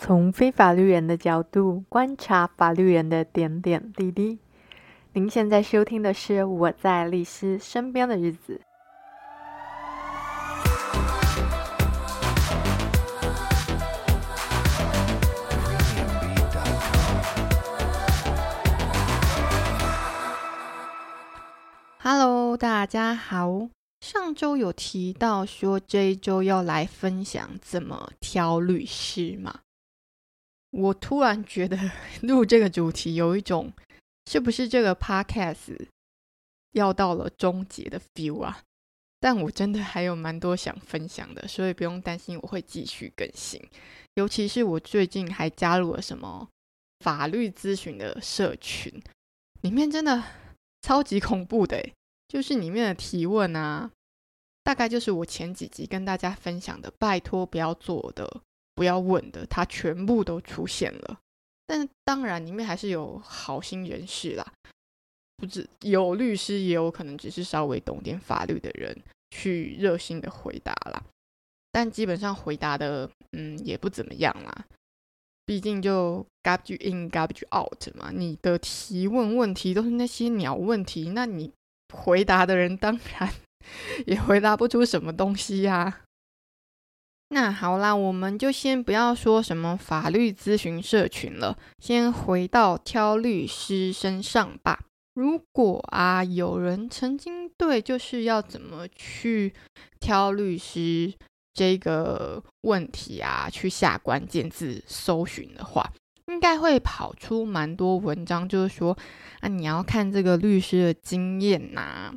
从非法律人的角度观察法律人的点点滴滴。您现在收听的是《我在律师身边的日子》。Hello，大家好。上周有提到说这一周要来分享怎么挑律师嘛？我突然觉得 录这个主题有一种是不是这个 podcast 要到了终结的 feel 啊？但我真的还有蛮多想分享的，所以不用担心，我会继续更新。尤其是我最近还加入了什么法律咨询的社群，里面真的超级恐怖的，就是里面的提问啊，大概就是我前几集跟大家分享的，拜托不要做的。不要问的，他全部都出现了。但当然，里面还是有好心人士啦，不止有律师，也有可能只是稍微懂点法律的人去热心的回答啦。但基本上回答的，嗯，也不怎么样啦。毕竟就 garbage in garbage out 嘛，你的提问问题都是那些鸟问题，那你回答的人当然 也回答不出什么东西呀。那好啦，我们就先不要说什么法律咨询社群了，先回到挑律师身上吧。如果啊，有人曾经对就是要怎么去挑律师这个问题啊，去下关键字搜寻的话，应该会跑出蛮多文章，就是说啊，你要看这个律师的经验呐、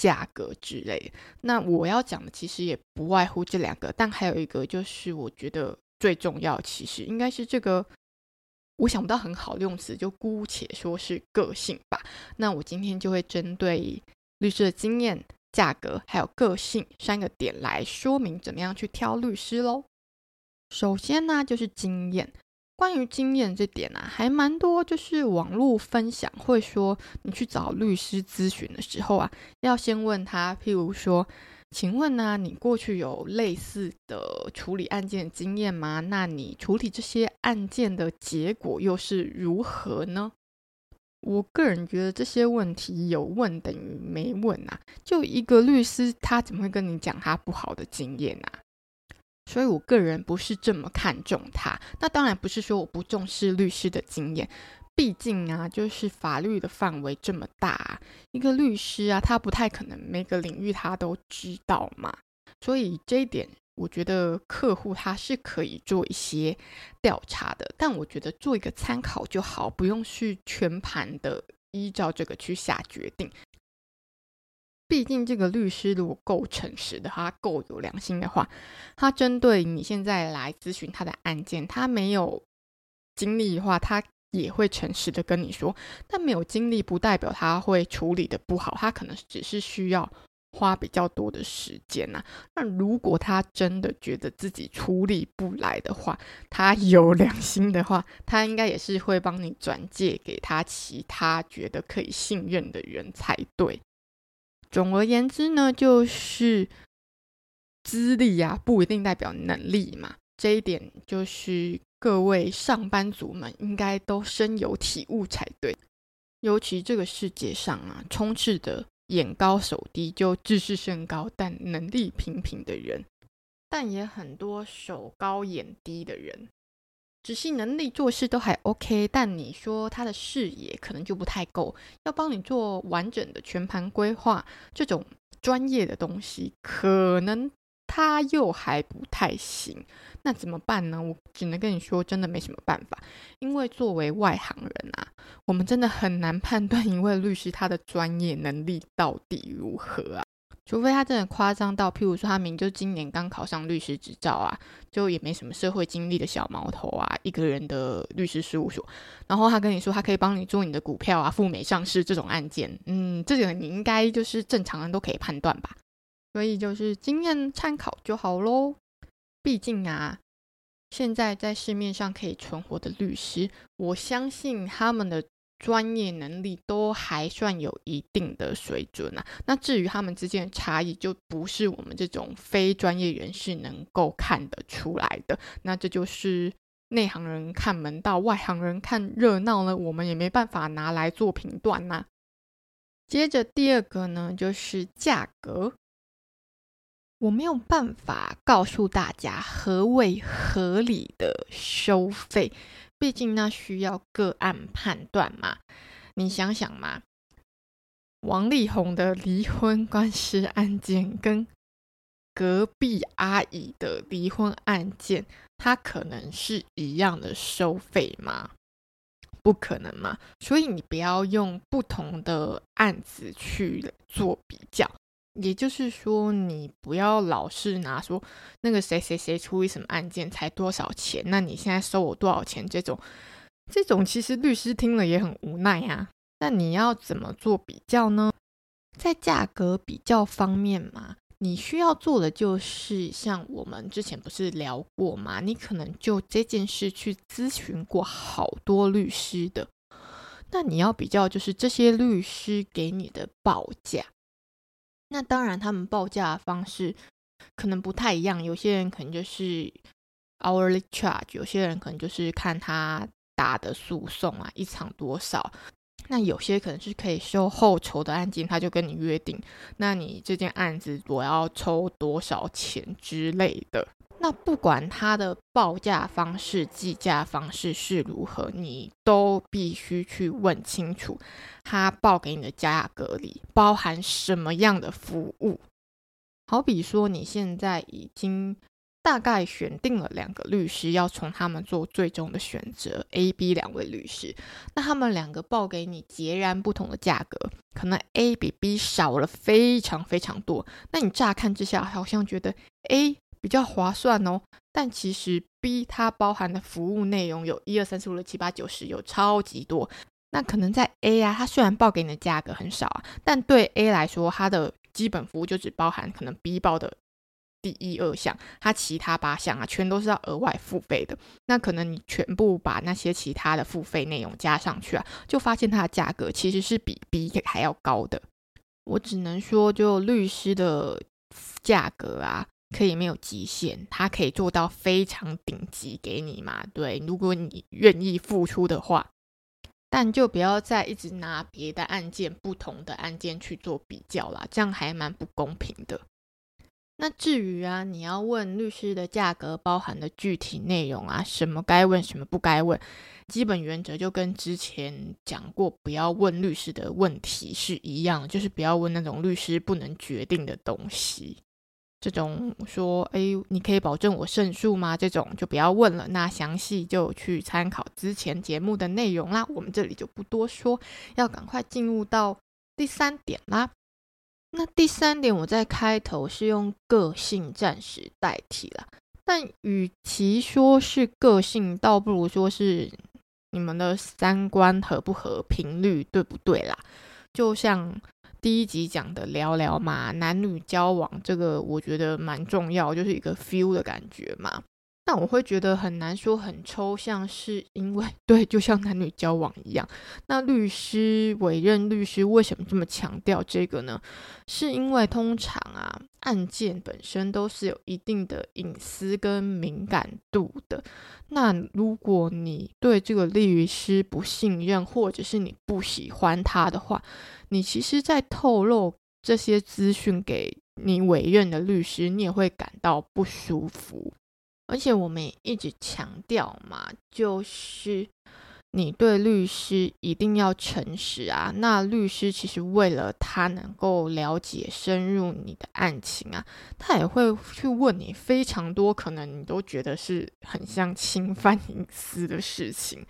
价格之类，那我要讲的其实也不外乎这两个，但还有一个就是我觉得最重要，其实应该是这个，我想不到很好的用词，就姑且说是个性吧。那我今天就会针对律师的经验、价格还有个性三个点来说明怎么样去挑律师喽。首先呢，就是经验。关于经验这点啊，还蛮多，就是网络分享会说，你去找律师咨询的时候啊，要先问他，譬如说，请问呢、你过去有类似的处理案件经验吗？那你处理这些案件的结果又是如何呢？我个人觉得这些问题有问等于没问啊，就一个律师，他怎么会跟你讲他不好的经验啊？所以，我个人不是这么看重他。那当然不是说我不重视律师的经验，毕竟啊，就是法律的范围这么大，一个律师啊，他不太可能每个领域他都知道嘛。所以这一点，我觉得客户他是可以做一些调查的，但我觉得做一个参考就好，不用去全盘的依照这个去下决定。毕竟，这个律师如果够诚实的，他够有良心的话，他针对你现在来咨询他的案件，他没有经历的话，他也会诚实的跟你说。但没有经历不代表他会处理的不好，他可能只是需要花比较多的时间呐。那如果他真的觉得自己处理不来的话，他有良心的话，他应该也是会帮你转介给他其他觉得可以信任的人才对。总而言之呢，就是资历呀，不一定代表能力嘛。这一点就是各位上班族们应该都深有体悟才对。尤其这个世界上啊，充斥着眼高手低就自视甚高但能力平平的人，但也很多手高眼低的人。只是能力做事都还 OK，但你说他的视野可能就不太够，要帮你做完整的全盘规划，这种专业的东西，可能他又还不太行。那怎么办呢？我只能跟你说，真的没什么办法，因为作为外行人啊，我们真的很难判断一位律师他的专业能力到底如何啊。除非他真的夸张到，譬如说他明就今年刚考上律师执照啊，就也没什么社会经历的小毛头啊，一个人的律师事务所，然后他跟你说他可以帮你做你的股票啊，赴美上市这种案件，嗯，这个你应该就是正常人都可以判断吧，所以就是经验参考就好喽。毕竟啊，现在在市面上可以存活的律师，我相信他们的。专业能力都还算有一定的水准啊，那至于他们之间的差异，就不是我们这种非专业人士能够看得出来的。那这就是内行人看门道，外行人看热闹呢，我们也没办法拿来做评断呐。接着第二个呢，就是价格。我没有办法告诉大家何为合理的收费，毕竟那需要个案判断嘛。你想想嘛，王力宏的离婚官司案件跟隔壁阿姨的离婚案件，它可能是一样的收费吗？不可能嘛。所以你不要用不同的案子去做比较。也就是说，你不要老是拿说那个谁谁谁处理什么案件才多少钱，那你现在收我多少钱？这种这种其实律师听了也很无奈呀。那你要怎么做比较呢？在价格比较方面嘛，你需要做的就是像我们之前不是聊过吗？你可能就这件事去咨询过好多律师的，那你要比较就是这些律师给你的报价。那当然，他们报价的方式可能不太一样。有些人可能就是 hourly charge，有些人可能就是看他打的诉讼啊，一场多少。那有些可能是可以收后酬的案件，他就跟你约定，那你这件案子我要抽多少钱之类的。那不管他的报价方式、计价方式是如何，你都必须去问清楚，他报给你的价格里包含什么样的服务。好比说，你现在已经大概选定了两个律师，要从他们做最终的选择，A、B 两位律师，那他们两个报给你截然不同的价格，可能 A 比 B 少了非常非常多。那你乍看之下，好像觉得 A。比较划算哦，但其实 B 它包含的服务内容有一二三四五六七八九十，有超级多。那可能在 A 啊，它虽然报给你的价格很少啊，但对 A 来说，它的基本服务就只包含可能 B 报的第一二项，它其他八项啊，全都是要额外付费的。那可能你全部把那些其他的付费内容加上去啊，就发现它的价格其实是比 B 还要高的。我只能说，就律师的价格啊。可以没有极限，他可以做到非常顶级给你嘛？对，如果你愿意付出的话，但就不要再一直拿别的案件、不同的案件去做比较啦，这样还蛮不公平的。那至于啊，你要问律师的价格包含的具体内容啊，什么该问，什么不该问，基本原则就跟之前讲过，不要问律师的问题是一样，就是不要问那种律师不能决定的东西。这种说，哎，你可以保证我胜诉吗？这种就不要问了。那详细就去参考之前节目的内容啦。我们这里就不多说，要赶快进入到第三点啦。那第三点，我在开头是用个性暂时代替了，但与其说是个性，倒不如说是你们的三观合不合，频率对不对啦？就像。第一集讲的聊聊嘛，男女交往这个我觉得蛮重要，就是一个 feel 的感觉嘛。那我会觉得很难说很抽象，是因为对，就像男女交往一样。那律师委任律师为什么这么强调这个呢？是因为通常啊，案件本身都是有一定的隐私跟敏感度的。那如果你对这个律师不信任，或者是你不喜欢他的话，你其实，在透露这些资讯给你委任的律师，你也会感到不舒服。而且我们也一直强调嘛，就是你对律师一定要诚实啊。那律师其实为了他能够了解深入你的案情啊，他也会去问你非常多可能你都觉得是很像侵犯 隐私的事情。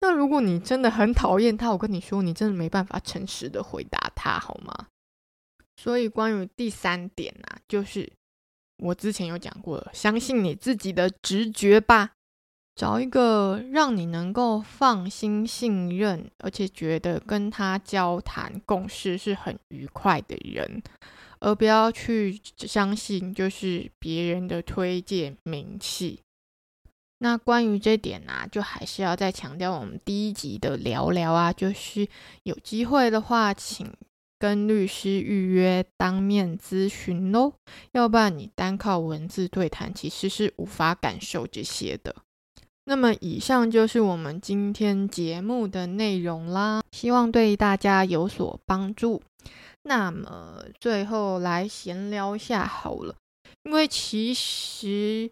那如果你真的很讨厌他，我跟你说，你真的没办法诚实的回答他，好吗？所以关于第三点啊，就是。我之前有讲过，相信你自己的直觉吧，找一个让你能够放心、信任，而且觉得跟他交谈、共事是很愉快的人，而不要去相信就是别人的推荐名气。那关于这点呢、啊，就还是要再强调我们第一集的聊聊啊，就是有机会的话，请。跟律师预约当面咨询喽，要不然你单靠文字对谈其实是无法感受这些的。那么以上就是我们今天节目的内容啦，希望对大家有所帮助。那么最后来闲聊一下好了，因为其实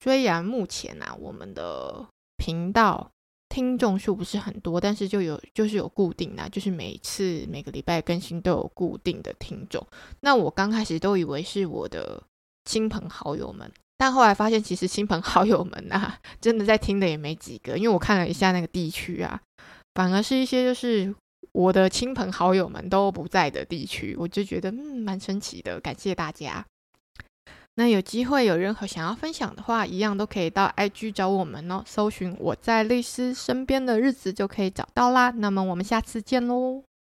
虽然目前啊，我们的频道听众数不是很多，但是就有就是有固定的，就是每次每个礼拜更新都有固定的听众。那我刚开始都以为是我的亲朋好友们。但后来发现，其实亲朋好友们啊，真的在听的也没几个。因为我看了一下那个地区啊，反而是一些就是我的亲朋好友们都不在的地区，我就觉得嗯蛮神奇的。感谢大家。那有机会有任何想要分享的话，一样都可以到 IG 找我们哦，搜寻我在律师身边的日子就可以找到啦。那么我们下次见喽。